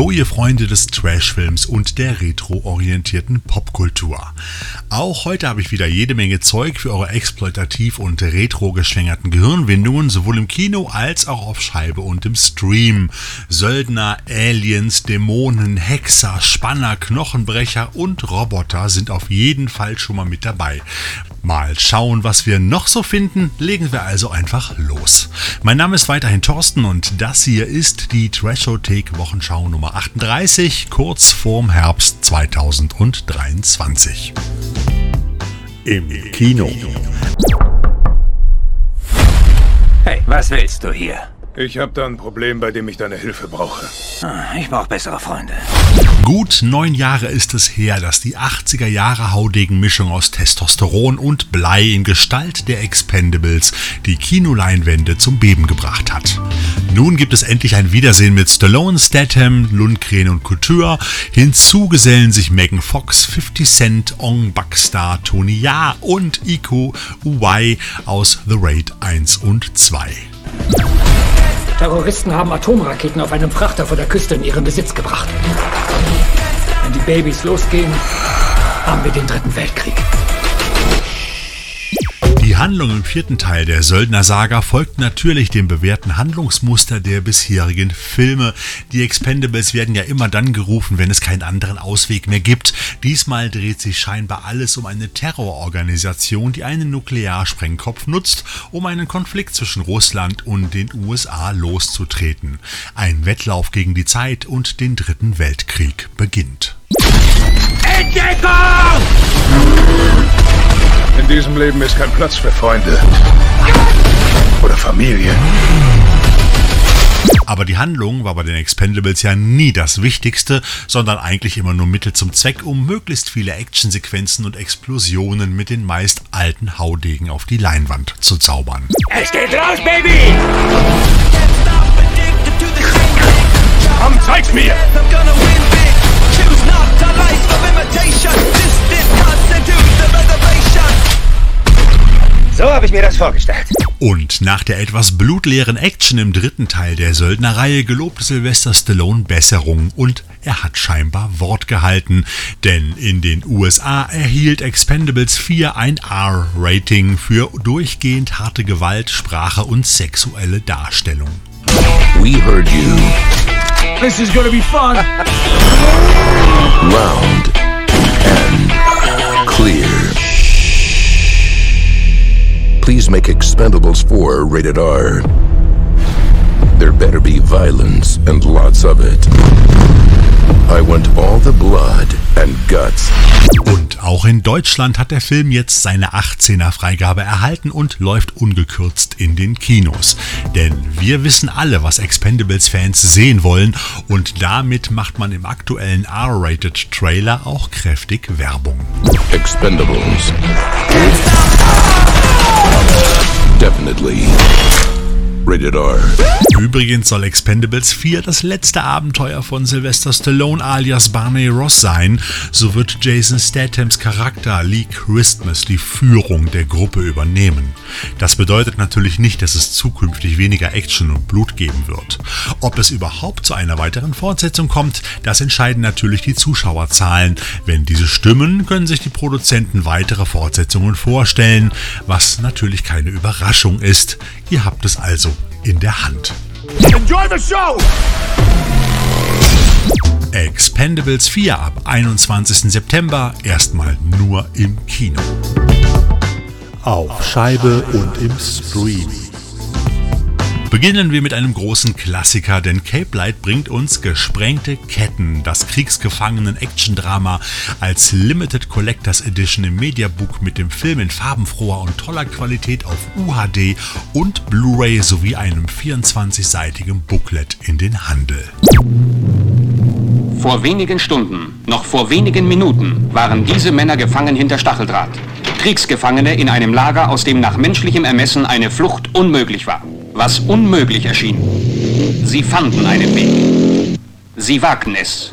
Hallo ihr Freunde des Trashfilms und der retroorientierten Popkultur. Auch heute habe ich wieder jede Menge Zeug für eure exploitativ und retro geschwängerten Gehirnwindungen, sowohl im Kino als auch auf Scheibe und im Stream. Söldner, Aliens, Dämonen, Hexer, Spanner, Knochenbrecher und Roboter sind auf jeden Fall schon mal mit dabei. Mal schauen, was wir noch so finden. Legen wir also einfach los. Mein Name ist weiterhin Thorsten und das hier ist die Trashothek Wochenschau Nummer 38, kurz vorm Herbst 2023. Im Kino. Hey, was willst du hier? Ich habe da ein Problem, bei dem ich deine Hilfe brauche. Ah, Ich brauche bessere Freunde. Gut neun Jahre ist es her, dass die 80er Jahre Haudegen-Mischung aus Testosteron und Blei in Gestalt der Expendables die Kinoleinwände zum Beben gebracht hat. Nun gibt es endlich ein Wiedersehen mit Stallone, Statham, Lundgren und Couture. Hinzu gesellen sich Megan Fox, 50 Cent, Ong Buckstar, Tony Ya und Iko Uwai aus The Raid 1 und 2. Terroristen haben Atomraketen auf einem Frachter vor der Küste in ihren Besitz gebracht. Wenn die Babys losgehen, haben wir den dritten Weltkrieg. Handlung im vierten Teil der Söldner-Saga folgt natürlich dem bewährten Handlungsmuster der bisherigen Filme. Die Expendables werden ja immer dann gerufen, wenn es keinen anderen Ausweg mehr gibt. Diesmal dreht sich scheinbar alles um eine Terrororganisation, die einen Nuklearsprengkopf nutzt, um einen Konflikt zwischen Russland und den USA loszutreten. Ein Wettlauf gegen die Zeit und den dritten Weltkrieg beginnt. In diesem Leben ist kein Platz für Freunde. Oder Familie. Aber die Handlung war bei den Expendables ja nie das Wichtigste, sondern eigentlich immer nur Mittel zum Zweck, um möglichst viele Actionsequenzen und Explosionen mit den meist alten Haudegen auf die Leinwand zu zaubern. Es geht los, Baby! Komm, zeig's mir! So habe ich mir das vorgestellt. Und nach der etwas blutleeren Action im dritten Teil der Söldnerreihe gelobte Sylvester Stallone Besserung und er hat scheinbar Wort gehalten, denn in den USA erhielt Expendables 4 ein R-Rating für durchgehend harte Gewalt, Sprache und sexuelle Darstellung. We heard you This is gonna be fun. loud and clear. Please make Expendables 4 rated R. There better be violence and lots of it. I want all the blood and guts. Und auch in Deutschland hat der Film jetzt seine 18er Freigabe erhalten und läuft ungekürzt in den Kinos. Denn wir wissen alle, was Expendables-Fans sehen wollen und damit macht man im aktuellen R-Rated Trailer auch kräftig Werbung. Expendables. Definitely rated R. Übrigens soll Expendables 4 das letzte Abenteuer von Sylvester Stallone alias Barney Ross sein. So wird Jason Stathams Charakter Lee Christmas die Führung der Gruppe übernehmen. Das bedeutet natürlich nicht, dass es zukünftig weniger Action und Blut geben wird. Ob es überhaupt zu einer weiteren Fortsetzung kommt, das entscheiden natürlich die Zuschauerzahlen. Wenn diese stimmen, können sich die Produzenten weitere Fortsetzungen vorstellen, was natürlich keine Überraschung ist. Ihr habt es also in der Hand. Enjoy the show! Expendables 4 ab 21. September erstmal nur im Kino. Auf Scheibe und im Stream. Beginnen wir mit einem großen Klassiker, denn Cape Light bringt uns Gesprengte Ketten, das Kriegsgefangenen-Action-Drama als Limited Collectors Edition im Mediabook mit dem Film in farbenfroher und toller Qualität auf UHD und Blu-ray sowie einem 24-seitigen Booklet in den Handel. Vor wenigen Stunden, noch vor wenigen Minuten, waren diese Männer gefangen hinter Stacheldraht. Kriegsgefangene in einem Lager, aus dem nach menschlichem Ermessen eine Flucht unmöglich war. Was unmöglich erschien. Sie fanden einen Weg. Sie wagten es.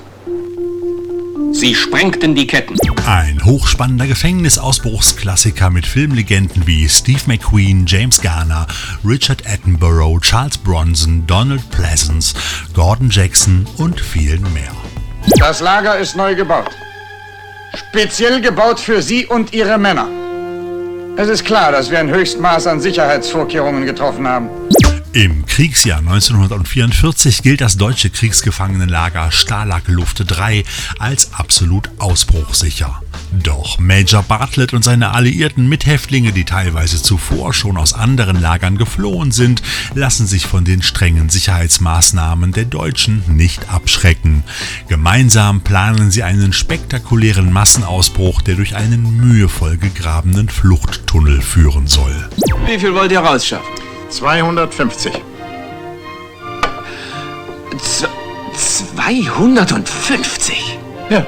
Sie sprengten die Ketten. Ein hochspannender Gefängnisausbruchsklassiker mit Filmlegenden wie Steve McQueen, James Garner, Richard Attenborough, Charles Bronson, Donald Pleasance, Gordon Jackson und vielen mehr. Das Lager ist neu gebaut. Speziell gebaut für Sie und Ihre Männer. Es ist klar, dass wir ein Höchstmaß an Sicherheitsvorkehrungen getroffen haben. Im Kriegsjahr 1944 gilt das deutsche Kriegsgefangenenlager Stalag Luft 3 als absolut ausbruchsicher. Doch Major Bartlett und seine alliierten Mithäftlinge, die teilweise zuvor schon aus anderen Lagern geflohen sind, lassen sich von den strengen Sicherheitsmaßnahmen der Deutschen nicht abschrecken. Gemeinsam planen sie einen spektakulären Massenausbruch, der durch einen mühevoll gegrabenen Fluchttunnel führen soll. Wie viel wollt ihr rausschaffen? 250. Z 250? Ja.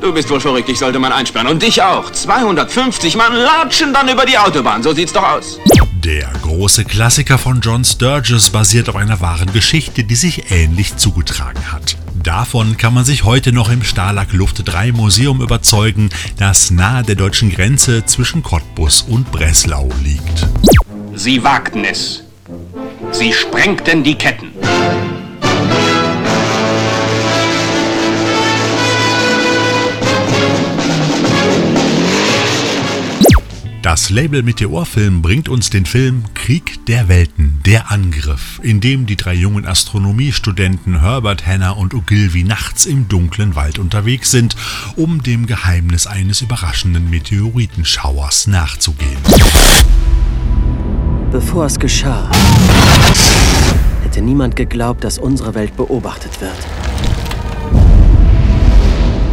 Du bist wohl verrückt, ich sollte man einsperren. Und dich auch. 250 Mann latschen dann über die Autobahn. So sieht's doch aus. Der große Klassiker von John Sturges basiert auf einer wahren Geschichte, die sich ähnlich zugetragen hat. Davon kann man sich heute noch im Stalag Luft 3 Museum überzeugen, das nahe der deutschen Grenze zwischen Cottbus und Breslau liegt. Sie wagten es. Sie sprengten die Ketten. Das Label Meteorfilm bringt uns den Film Krieg der Welten, der Angriff, in dem die drei jungen Astronomiestudenten Herbert, Hannah und Ogilvy nachts im dunklen Wald unterwegs sind, um dem Geheimnis eines überraschenden Meteoritenschauers nachzugehen. Bevor es geschah, hätte niemand geglaubt, dass unsere Welt beobachtet wird.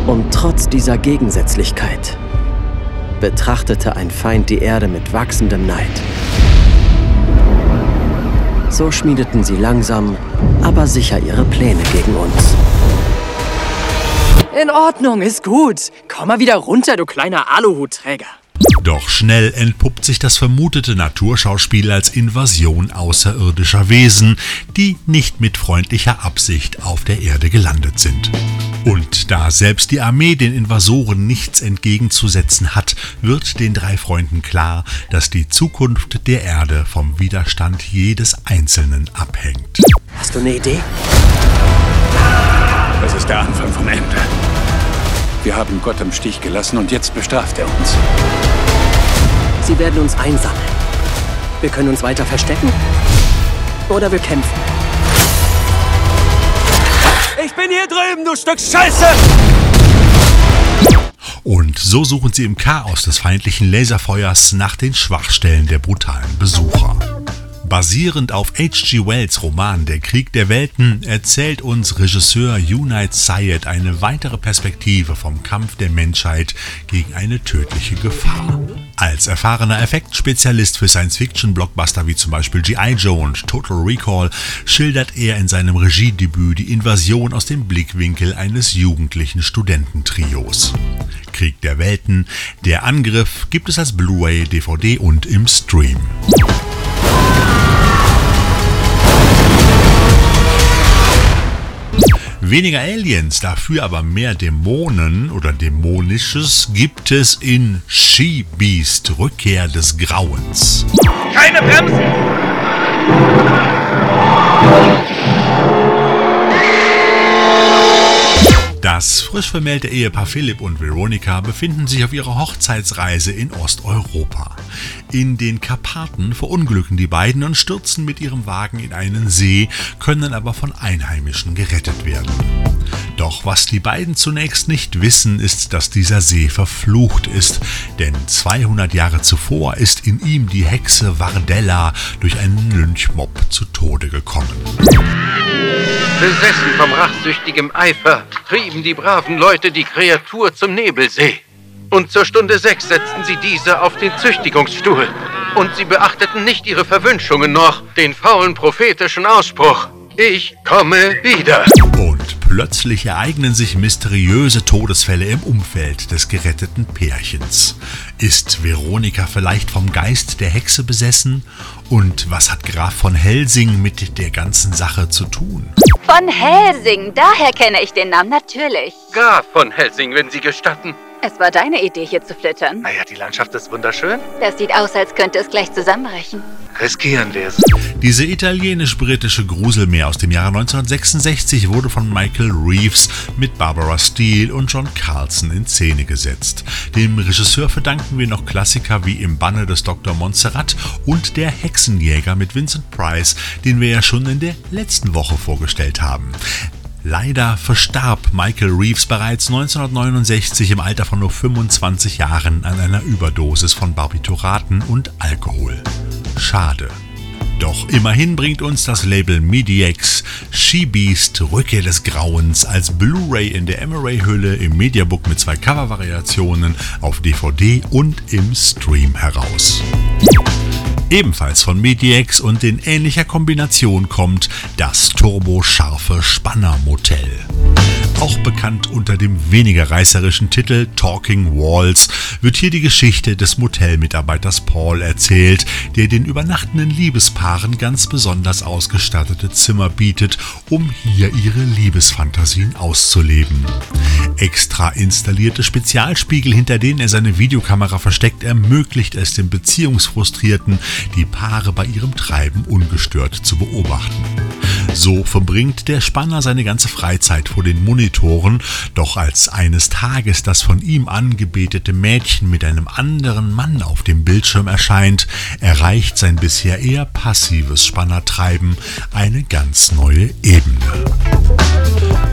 Und trotz dieser Gegensätzlichkeit betrachtete ein Feind die Erde mit wachsendem Neid. So schmiedeten sie langsam, aber sicher ihre Pläne gegen uns. In Ordnung, ist gut. Komm mal wieder runter, du kleiner Aluhutträger. Doch schnell entpuppt sich das vermutete Naturschauspiel als Invasion außerirdischer Wesen, die nicht mit freundlicher Absicht auf der Erde gelandet sind. Und da selbst die Armee den Invasoren nichts entgegenzusetzen hat, wird den drei Freunden klar, dass die Zukunft der Erde vom Widerstand jedes Einzelnen abhängt. Hast du eine Idee? Das ist der Anfang vom Ende. Wir haben Gott im Stich gelassen und jetzt bestraft er uns. Sie werden uns einsammeln. Wir können uns weiter verstecken oder wir kämpfen. Ich bin hier drüben, du Stück Scheiße! Und so suchen sie im Chaos des feindlichen Laserfeuers nach den Schwachstellen der brutalen Besucher. Basierend auf H.G. Wells Roman Der Krieg der Welten erzählt uns Regisseur Unite Syed eine weitere Perspektive vom Kampf der Menschheit gegen eine tödliche Gefahr. Als erfahrener Effektspezialist für Science-Fiction-Blockbuster wie zum Beispiel G.I. Joe und Total Recall schildert er in seinem Regiedebüt die Invasion aus dem Blickwinkel eines jugendlichen Studententrios. Krieg der Welten, der Angriff gibt es als Blu-ray, DVD und im Stream. Weniger Aliens, dafür aber mehr Dämonen oder Dämonisches gibt es in She-Beast, Rückkehr des Grauens. Keine Bremsen! Das frisch vermählte Ehepaar Philipp und Veronika befinden sich auf ihrer Hochzeitsreise in Osteuropa. In den Karpaten verunglücken die beiden und stürzen mit ihrem Wagen in einen See, können aber von Einheimischen gerettet werden. Doch was die beiden zunächst nicht wissen, ist, dass dieser See verflucht ist, denn 200 Jahre zuvor ist in ihm die Hexe Vardella durch einen Lynchmob zu Tode gekommen. Besessen vom rachsüchtigem Eifer trieben die braven Leute die Kreatur zum Nebelsee. Und zur Stunde sechs setzten sie diese auf den Züchtigungsstuhl. Und sie beachteten nicht ihre Verwünschungen noch, den faulen prophetischen Ausspruch. Ich komme wieder. Plötzlich ereignen sich mysteriöse Todesfälle im Umfeld des geretteten Pärchens. Ist Veronika vielleicht vom Geist der Hexe besessen? Und was hat Graf von Helsing mit der ganzen Sache zu tun? Von Helsing, daher kenne ich den Namen natürlich. Graf von Helsing, wenn Sie gestatten. Es war deine Idee, hier zu flittern. Naja, die Landschaft ist wunderschön. Das sieht aus, als könnte es gleich zusammenbrechen. Riskieren wir es. Diese italienisch-britische Gruselmeer aus dem Jahre 1966 wurde von Michael Reeves mit Barbara Steele und John Carlson in Szene gesetzt. Dem Regisseur verdanken wir noch Klassiker wie Im Banne des Dr. Montserrat und Der Hexenjäger mit Vincent Price, den wir ja schon in der letzten Woche vorgestellt haben. Leider verstarb Michael Reeves bereits 1969 im Alter von nur 25 Jahren an einer Überdosis von Barbituraten und Alkohol. Schade. Doch immerhin bringt uns das Label MediX She-Beast Rückkehr des Grauens als Blu-ray in der Emery-Hülle im Mediabook mit zwei Covervariationen auf DVD und im Stream heraus. Ebenfalls von Mediex und in ähnlicher Kombination kommt das turboscharfe Spanner-Motel. Auch bekannt unter dem weniger reißerischen Titel Talking Walls wird hier die Geschichte des Motelmitarbeiters Paul erzählt, der den übernachtenden Liebespaaren ganz besonders ausgestattete Zimmer bietet, um hier ihre Liebesfantasien auszuleben. Extra installierte Spezialspiegel, hinter denen er seine Videokamera versteckt, ermöglicht es dem Beziehungsfrustrierten, die Paare bei ihrem Treiben ungestört zu beobachten. So verbringt der Spanner seine ganze Freizeit vor den Monitoren, doch als eines Tages das von ihm angebetete Mädchen mit einem anderen Mann auf dem Bildschirm erscheint, erreicht sein bisher eher passives Spannertreiben eine ganz neue Ebene.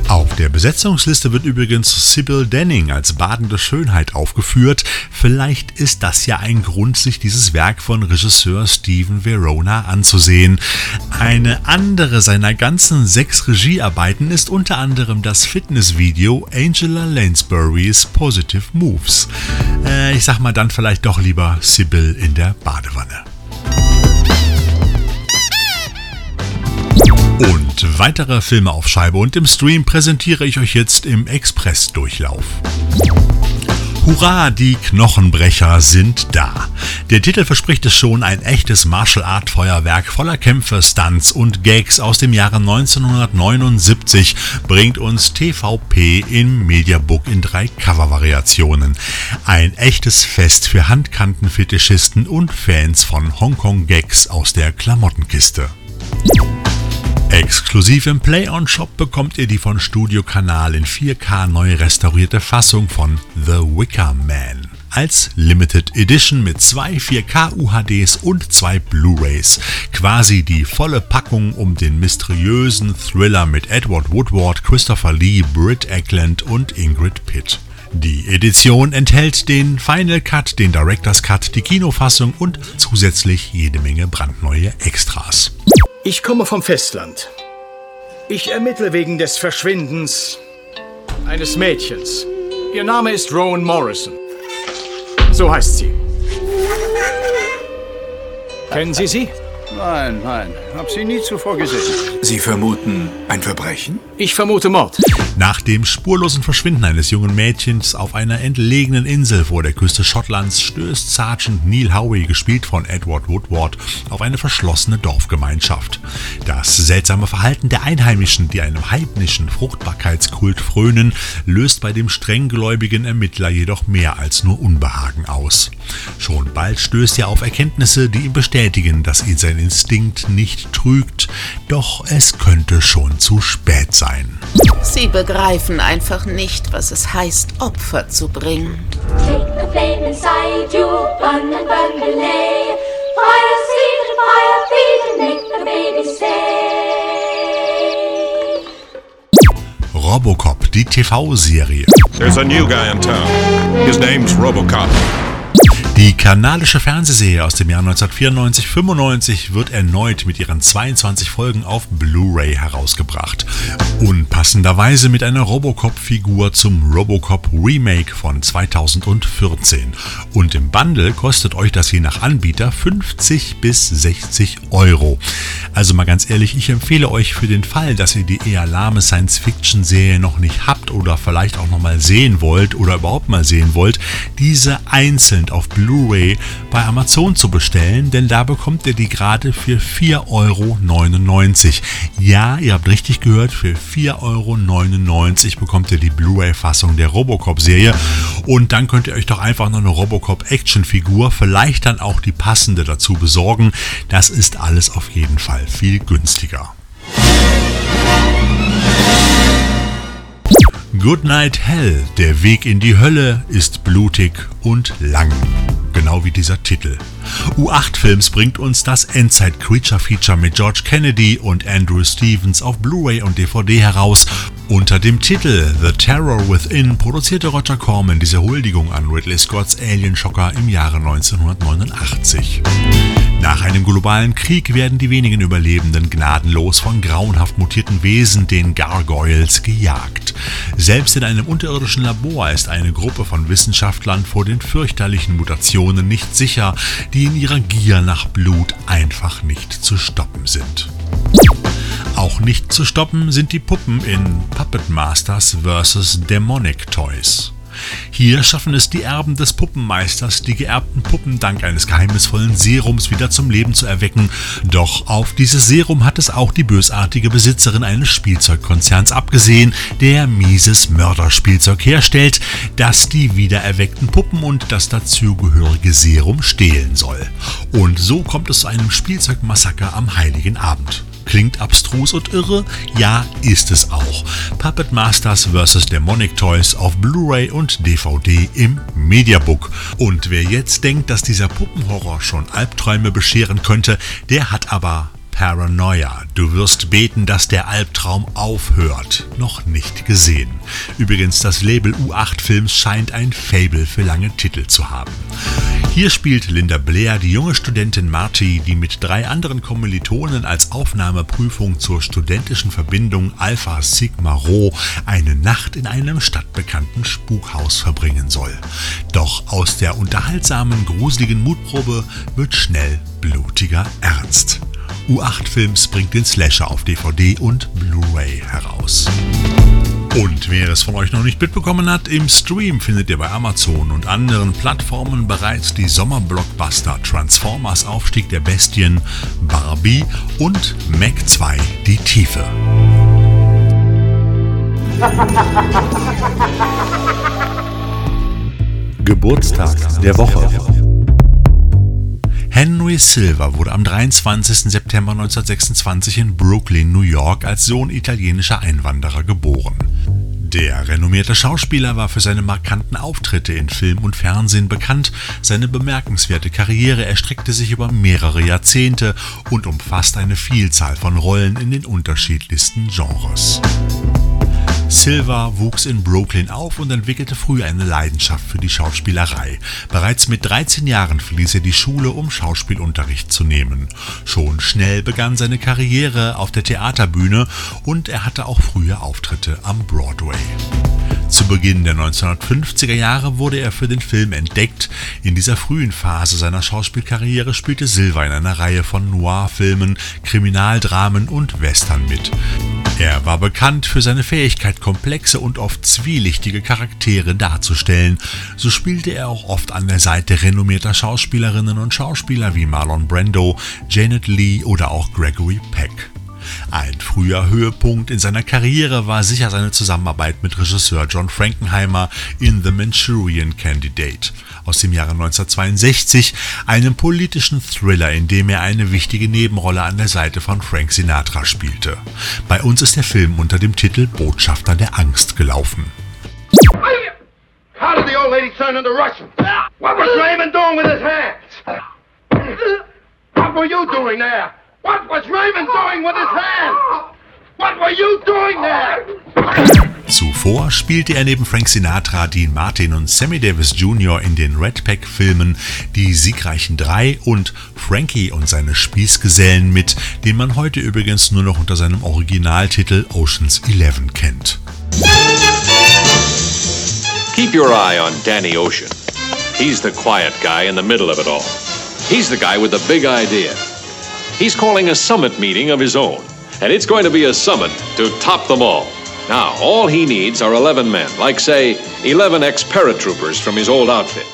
Auf der Besetzungsliste wird übrigens Sybil Denning als badende Schönheit aufgeführt. Vielleicht ist das ja ein Grund, sich dieses Werk von Regisseur Steven Verona anzusehen. Eine andere seiner ganzen sechs Regiearbeiten ist unter anderem das Fitnessvideo Angela Lansbury's Positive Moves. Äh, ich sag mal dann vielleicht doch lieber Sybil in der Badewanne. Und weitere Filme auf Scheibe und im Stream präsentiere ich euch jetzt im Express-Durchlauf. Hurra, die Knochenbrecher sind da. Der Titel verspricht es schon, ein echtes Martial Art Feuerwerk voller Kämpfe, Stunts und Gags aus dem Jahre 1979 bringt uns TVP im Mediabook in drei Covervariationen. Ein echtes Fest für Handkantenfetischisten und Fans von Hongkong Gags aus der Klamottenkiste. Exklusiv im Play-on-Shop bekommt ihr die von Studio Kanal in 4K neu restaurierte Fassung von The Wicker Man. Als Limited Edition mit zwei 4K UHDs und zwei Blu-rays. Quasi die volle Packung um den mysteriösen Thriller mit Edward Woodward, Christopher Lee, Britt Eckland und Ingrid Pitt. Die Edition enthält den Final Cut, den Director's Cut, die Kinofassung und zusätzlich jede Menge brandneue Extras. Ich komme vom Festland. Ich ermittle wegen des Verschwindens eines Mädchens. Ihr Name ist Rowan Morrison. So heißt sie. Kennen Sie sie? Nein, nein, hab sie nie zuvor gesehen. Sie vermuten ein Verbrechen? Ich vermute Mord. Nach dem spurlosen Verschwinden eines jungen Mädchens auf einer entlegenen Insel vor der Küste Schottlands stößt Sergeant Neil Howie, gespielt von Edward Woodward, auf eine verschlossene Dorfgemeinschaft. Das seltsame Verhalten der Einheimischen, die einem heidnischen Fruchtbarkeitskult frönen, löst bei dem strenggläubigen Ermittler jedoch mehr als nur Unbehagen aus. Schon bald stößt er auf Erkenntnisse, die ihm bestätigen, dass ihn sein Instinkt nicht trügt, doch es könnte schon zu spät sein. Sie begreifen einfach nicht, was es heißt, Opfer zu bringen. Take the flame inside you, burn and burn delay. Fire seed and fire feed and make the baby stay. Robocop, die TV-Serie. There's a new guy in town. His name's Robocop. Die kanadische Fernsehserie aus dem Jahr 1994-95 wird erneut mit ihren 22 Folgen auf Blu-ray herausgebracht. Unpassenderweise mit einer Robocop-Figur zum Robocop Remake von 2014. Und im Bundle kostet euch das je nach Anbieter 50 bis 60 Euro. Also mal ganz ehrlich, ich empfehle euch für den Fall, dass ihr die eher lahme Science-Fiction-Serie noch nicht habt oder vielleicht auch noch mal sehen wollt oder überhaupt mal sehen wollt, diese einzeln auf Blu-ray bei Amazon zu bestellen, denn da bekommt ihr die gerade für 4,99 Euro. Ja, ihr habt richtig gehört, für 4,99 Euro bekommt ihr die Blu-ray-Fassung der Robocop-Serie und dann könnt ihr euch doch einfach noch eine Robocop-Action-Figur, vielleicht dann auch die passende dazu besorgen. Das ist alles auf jeden Fall viel günstiger. Goodnight Hell, der Weg in die Hölle, ist blutig und lang. Genau wie dieser Titel. U8 Films bringt uns das Endzeit Creature Feature mit George Kennedy und Andrew Stevens auf Blu-ray und DVD heraus. Unter dem Titel The Terror Within produzierte Roger Corman diese Huldigung an Ridley Scotts Alien Shocker im Jahre 1989. Nach einem globalen Krieg werden die wenigen Überlebenden gnadenlos von grauenhaft mutierten Wesen, den Gargoyles, gejagt. Selbst in einem unterirdischen Labor ist eine Gruppe von Wissenschaftlern vor den fürchterlichen Mutationen nicht sicher, die in ihrer Gier nach Blut einfach nicht zu stoppen sind. Auch nicht zu stoppen sind die Puppen in Puppet Masters vs. Demonic Toys. Hier schaffen es die Erben des Puppenmeisters, die geerbten Puppen dank eines geheimnisvollen Serums wieder zum Leben zu erwecken. Doch auf dieses Serum hat es auch die bösartige Besitzerin eines Spielzeugkonzerns abgesehen, der mieses Mörderspielzeug herstellt, das die wiedererweckten Puppen und das dazugehörige Serum stehlen soll. Und so kommt es zu einem Spielzeugmassaker am heiligen Abend. Klingt abstrus und irre? Ja, ist es auch. Puppet Masters vs. Demonic Toys auf Blu-ray und DVD im Mediabook. Und wer jetzt denkt, dass dieser Puppenhorror schon Albträume bescheren könnte, der hat aber Paranoia. Du wirst beten, dass der Albtraum aufhört. Noch nicht gesehen. Übrigens, das Label U8 Films scheint ein Fable für lange Titel zu haben. Hier spielt Linda Blair die junge Studentin Marty, die mit drei anderen Kommilitonen als Aufnahmeprüfung zur studentischen Verbindung Alpha Sigma Rho eine Nacht in einem stadtbekannten Spukhaus verbringen soll. Doch aus der unterhaltsamen, gruseligen Mutprobe wird schnell blutiger Ernst. U8 Films bringt den Slasher auf DVD und Blu-ray heraus. Und wer es von euch noch nicht mitbekommen hat, im Stream findet ihr bei Amazon und anderen Plattformen bereits die Sommerblockbuster Transformers Aufstieg der Bestien, Barbie und Mac 2 Die Tiefe. Geburtstag der Woche. Henry Silver wurde am 23. September 1926 in Brooklyn, New York, als Sohn italienischer Einwanderer geboren. Der renommierte Schauspieler war für seine markanten Auftritte in Film und Fernsehen bekannt. Seine bemerkenswerte Karriere erstreckte sich über mehrere Jahrzehnte und umfasst eine Vielzahl von Rollen in den unterschiedlichsten Genres. Silva wuchs in Brooklyn auf und entwickelte früh eine Leidenschaft für die Schauspielerei. Bereits mit 13 Jahren verließ er die Schule, um Schauspielunterricht zu nehmen. Schon schnell begann seine Karriere auf der Theaterbühne und er hatte auch frühe Auftritte am Broadway. Zu Beginn der 1950er Jahre wurde er für den Film entdeckt. In dieser frühen Phase seiner Schauspielkarriere spielte Silva in einer Reihe von Noir-Filmen, Kriminaldramen und Western mit. Er war bekannt für seine Fähigkeit, komplexe und oft zwielichtige Charaktere darzustellen. So spielte er auch oft an der Seite renommierter Schauspielerinnen und Schauspieler wie Marlon Brando, Janet Lee oder auch Gregory Peck. Ein früher Höhepunkt in seiner Karriere war sicher seine Zusammenarbeit mit Regisseur John Frankenheimer in The Manchurian Candidate aus dem Jahre 1962, einem politischen Thriller, in dem er eine wichtige Nebenrolle an der Seite von Frank Sinatra spielte. Bei uns ist der Film unter dem Titel Botschafter der Angst gelaufen. How did the old lady turn into Russian? What was Raymond doing with his hands? What were you doing there? What was Raymond doing with his hands? What were you doing there? Zuvor spielte er neben Frank Sinatra, Dean Martin und Sammy Davis Jr. in den Red Pack-Filmen Die Siegreichen Drei und Frankie und seine Spießgesellen mit, den man heute übrigens nur noch unter seinem Originaltitel Oceans 11 kennt. Keep your eye on Danny Ocean. He's the quiet guy in the middle of it all. He's the guy with the big idea. He's calling a summit meeting of his own, and it's going to be a summit to top them all. Now, all he needs are 11 men, like, say, 11 ex-paratroopers from his old outfit.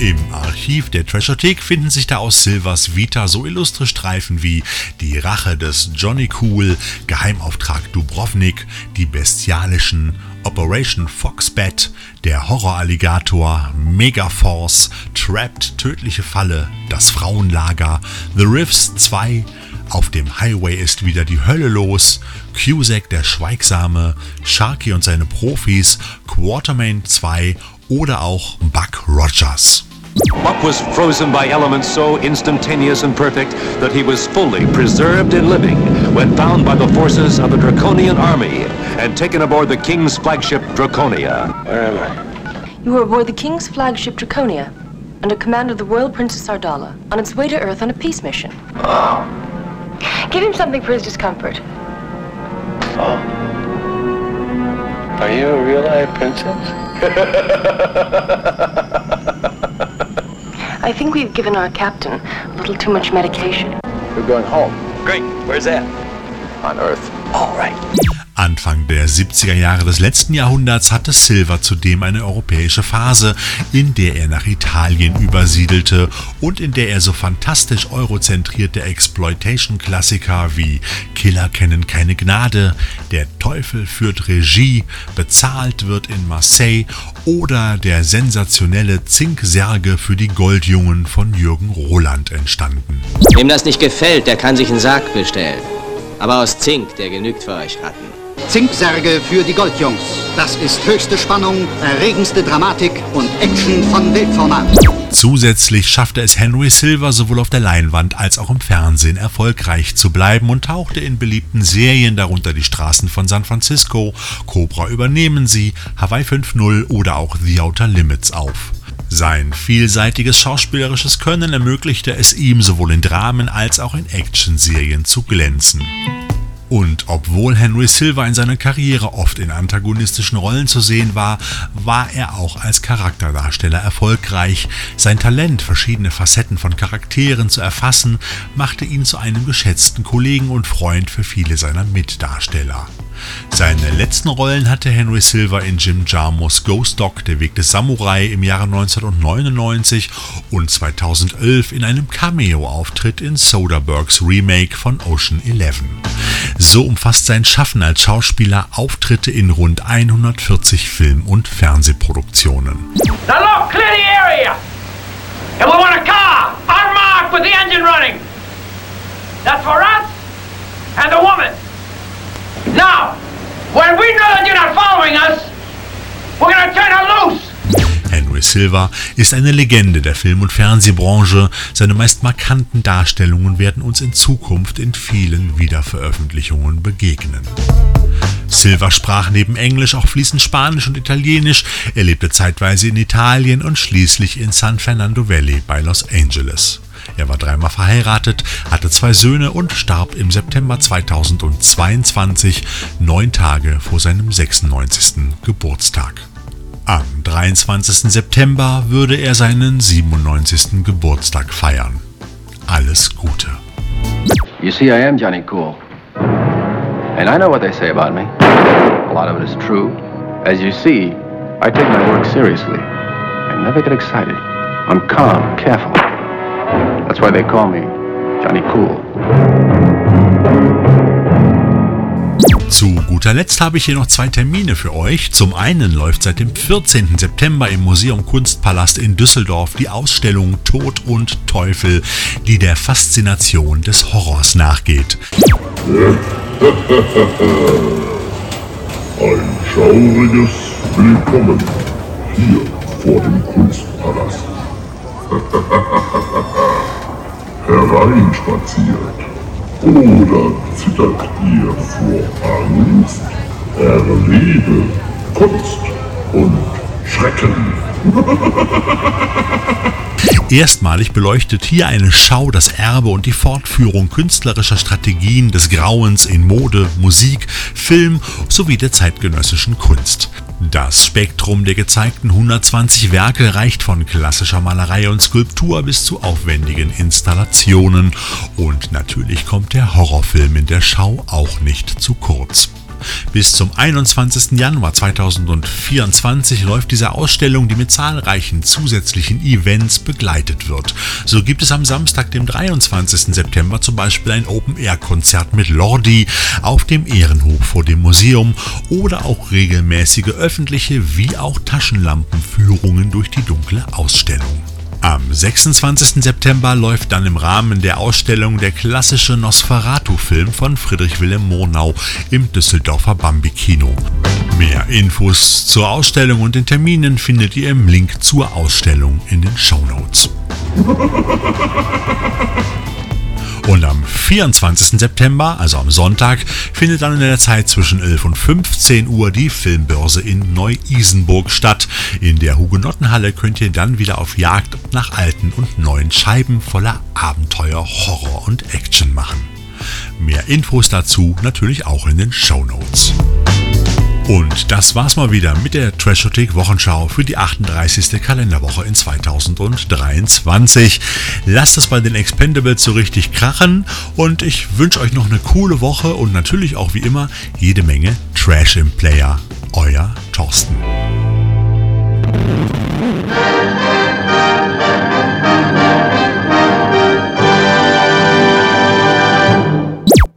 Im Archiv der Trashothek finden sich da aus Silvers Vita so illustre Streifen wie Die Rache des Johnny Cool, Geheimauftrag Dubrovnik, Die Bestialischen, Operation Foxbat, Der Horroralligator, Megaforce, Trapped, Tödliche Falle, Das Frauenlager, The Riffs 2, Auf dem Highway ist wieder die Hölle los, Cusack der Schweigsame, Sharky und seine Profis, Quartermain 2 oder auch Buck Rogers. Buck was frozen by elements so instantaneous and perfect that he was fully preserved in living when found by the forces of the Draconian army and taken aboard the King's flagship Draconia. Where am I? You are aboard the King's flagship Draconia, under command of the Royal Princess Ardala, on its way to Earth on a peace mission. Oh. Give him something for his discomfort. Oh. Are you a real life princess? I think we've given our captain a little too much medication. We're going home. Great. Where's that? On Earth. All right. Anfang der 70er Jahre des letzten Jahrhunderts hatte Silver zudem eine europäische Phase, in der er nach Italien übersiedelte und in der er so fantastisch eurozentrierte Exploitation-Klassiker wie Killer kennen keine Gnade, Der Teufel führt Regie, Bezahlt wird in Marseille oder der sensationelle Zinksärge für die Goldjungen von Jürgen Roland entstanden. Wem das nicht gefällt, der kann sich einen Sarg bestellen. Aber aus Zink, der genügt für euch Ratten. Zinksärge für die Goldjungs. Das ist höchste Spannung, erregendste Dramatik und Action von Weltformat. Zusätzlich schaffte es Henry Silver sowohl auf der Leinwand als auch im Fernsehen erfolgreich zu bleiben und tauchte in beliebten Serien, darunter Die Straßen von San Francisco, Cobra übernehmen sie, Hawaii 5.0 oder auch The Outer Limits auf. Sein vielseitiges schauspielerisches Können ermöglichte es ihm, sowohl in Dramen als auch in Actionserien zu glänzen. Und obwohl Henry Silver in seiner Karriere oft in antagonistischen Rollen zu sehen war, war er auch als Charakterdarsteller erfolgreich. Sein Talent, verschiedene Facetten von Charakteren zu erfassen, machte ihn zu einem geschätzten Kollegen und Freund für viele seiner Mitdarsteller. Seine letzten Rollen hatte Henry Silver in Jim Jarmuschs Ghost Dog, Der Weg des Samurai im Jahre 1999 und 2011 in einem Cameo-Auftritt in Soderberghs Remake von Ocean Eleven. So umfasst sein Schaffen als Schauspieler Auftritte in rund 140 Film- und Fernsehproduktionen. Now look, clear the area! And we want a car, unmarked with the engine running. That's for us and the woman. Now, when we know that you're not following us, we're gonna turn her loose. Henry Silver ist eine Legende der Film- und Fernsehbranche. Seine meist markanten Darstellungen werden uns in Zukunft in vielen Wiederveröffentlichungen begegnen. Silver sprach neben Englisch auch fließend Spanisch und Italienisch. Er lebte zeitweise in Italien und schließlich in San Fernando Valley bei Los Angeles. Er war dreimal verheiratet, hatte zwei Söhne und starb im September 2022, neun Tage vor seinem 96. Geburtstag. Am 23. September würde er seinen 97. Geburtstag feiern. Alles Gute. You see, I am Johnny Cool. And I know what they say about me. A lot of it is true. As you see, I take my work seriously. I never get excited. I'm calm, careful. That's why they call me Johnny Cool. Zu guter Letzt habe ich hier noch zwei Termine für euch. Zum einen läuft seit dem 14. September im Museum Kunstpalast in Düsseldorf die Ausstellung Tod und Teufel, die der Faszination des Horrors nachgeht. Ein schauriges Willkommen hier vor dem Kunstpalast. Hereinspaziert. Oder zittert ihr vor Angst? Erlebe Kunst und Schrecken. Erstmalig beleuchtet hier eine Schau das Erbe und die Fortführung künstlerischer Strategien des Grauens in Mode, Musik, Film sowie der zeitgenössischen Kunst. Das Spektrum der gezeigten 120 Werke reicht von klassischer Malerei und Skulptur bis zu aufwendigen Installationen. Und natürlich kommt der Horrorfilm in der Schau auch nicht zu kurz. Bis zum 21. Januar 2024 läuft diese Ausstellung, die mit zahlreichen zusätzlichen Events begleitet wird. So gibt es am Samstag, dem 23. September zum Beispiel ein Open-Air-Konzert mit Lordi auf dem Ehrenhof vor dem Museum oder auch regelmäßige öffentliche wie auch Taschenlampenführungen durch die dunkle Ausstellung. Am 26. September läuft dann im Rahmen der Ausstellung der klassische Nosferatu-Film von Friedrich Wilhelm Murnau im Düsseldorfer Bambi-Kino. Mehr Infos zur Ausstellung und den Terminen findet ihr im Link zur Ausstellung in den Shownotes. Und am 24. September, also am Sonntag, findet dann in der Zeit zwischen 11 und 15 Uhr die Filmbörse in Neu-Isenburg statt. In der Hugenottenhalle könnt ihr dann wieder auf Jagd nach alten und neuen Scheiben voller Abenteuer, Horror und Action machen. Mehr Infos dazu natürlich auch in den Show Notes. Und das war's mal wieder mit der Trashothek Wochenschau für die 38. Kalenderwoche in 2023. Lasst es bei den Expendables so richtig krachen und ich wünsche euch noch eine coole Woche und natürlich auch wie immer jede Menge Trash im Player. Euer Thorsten.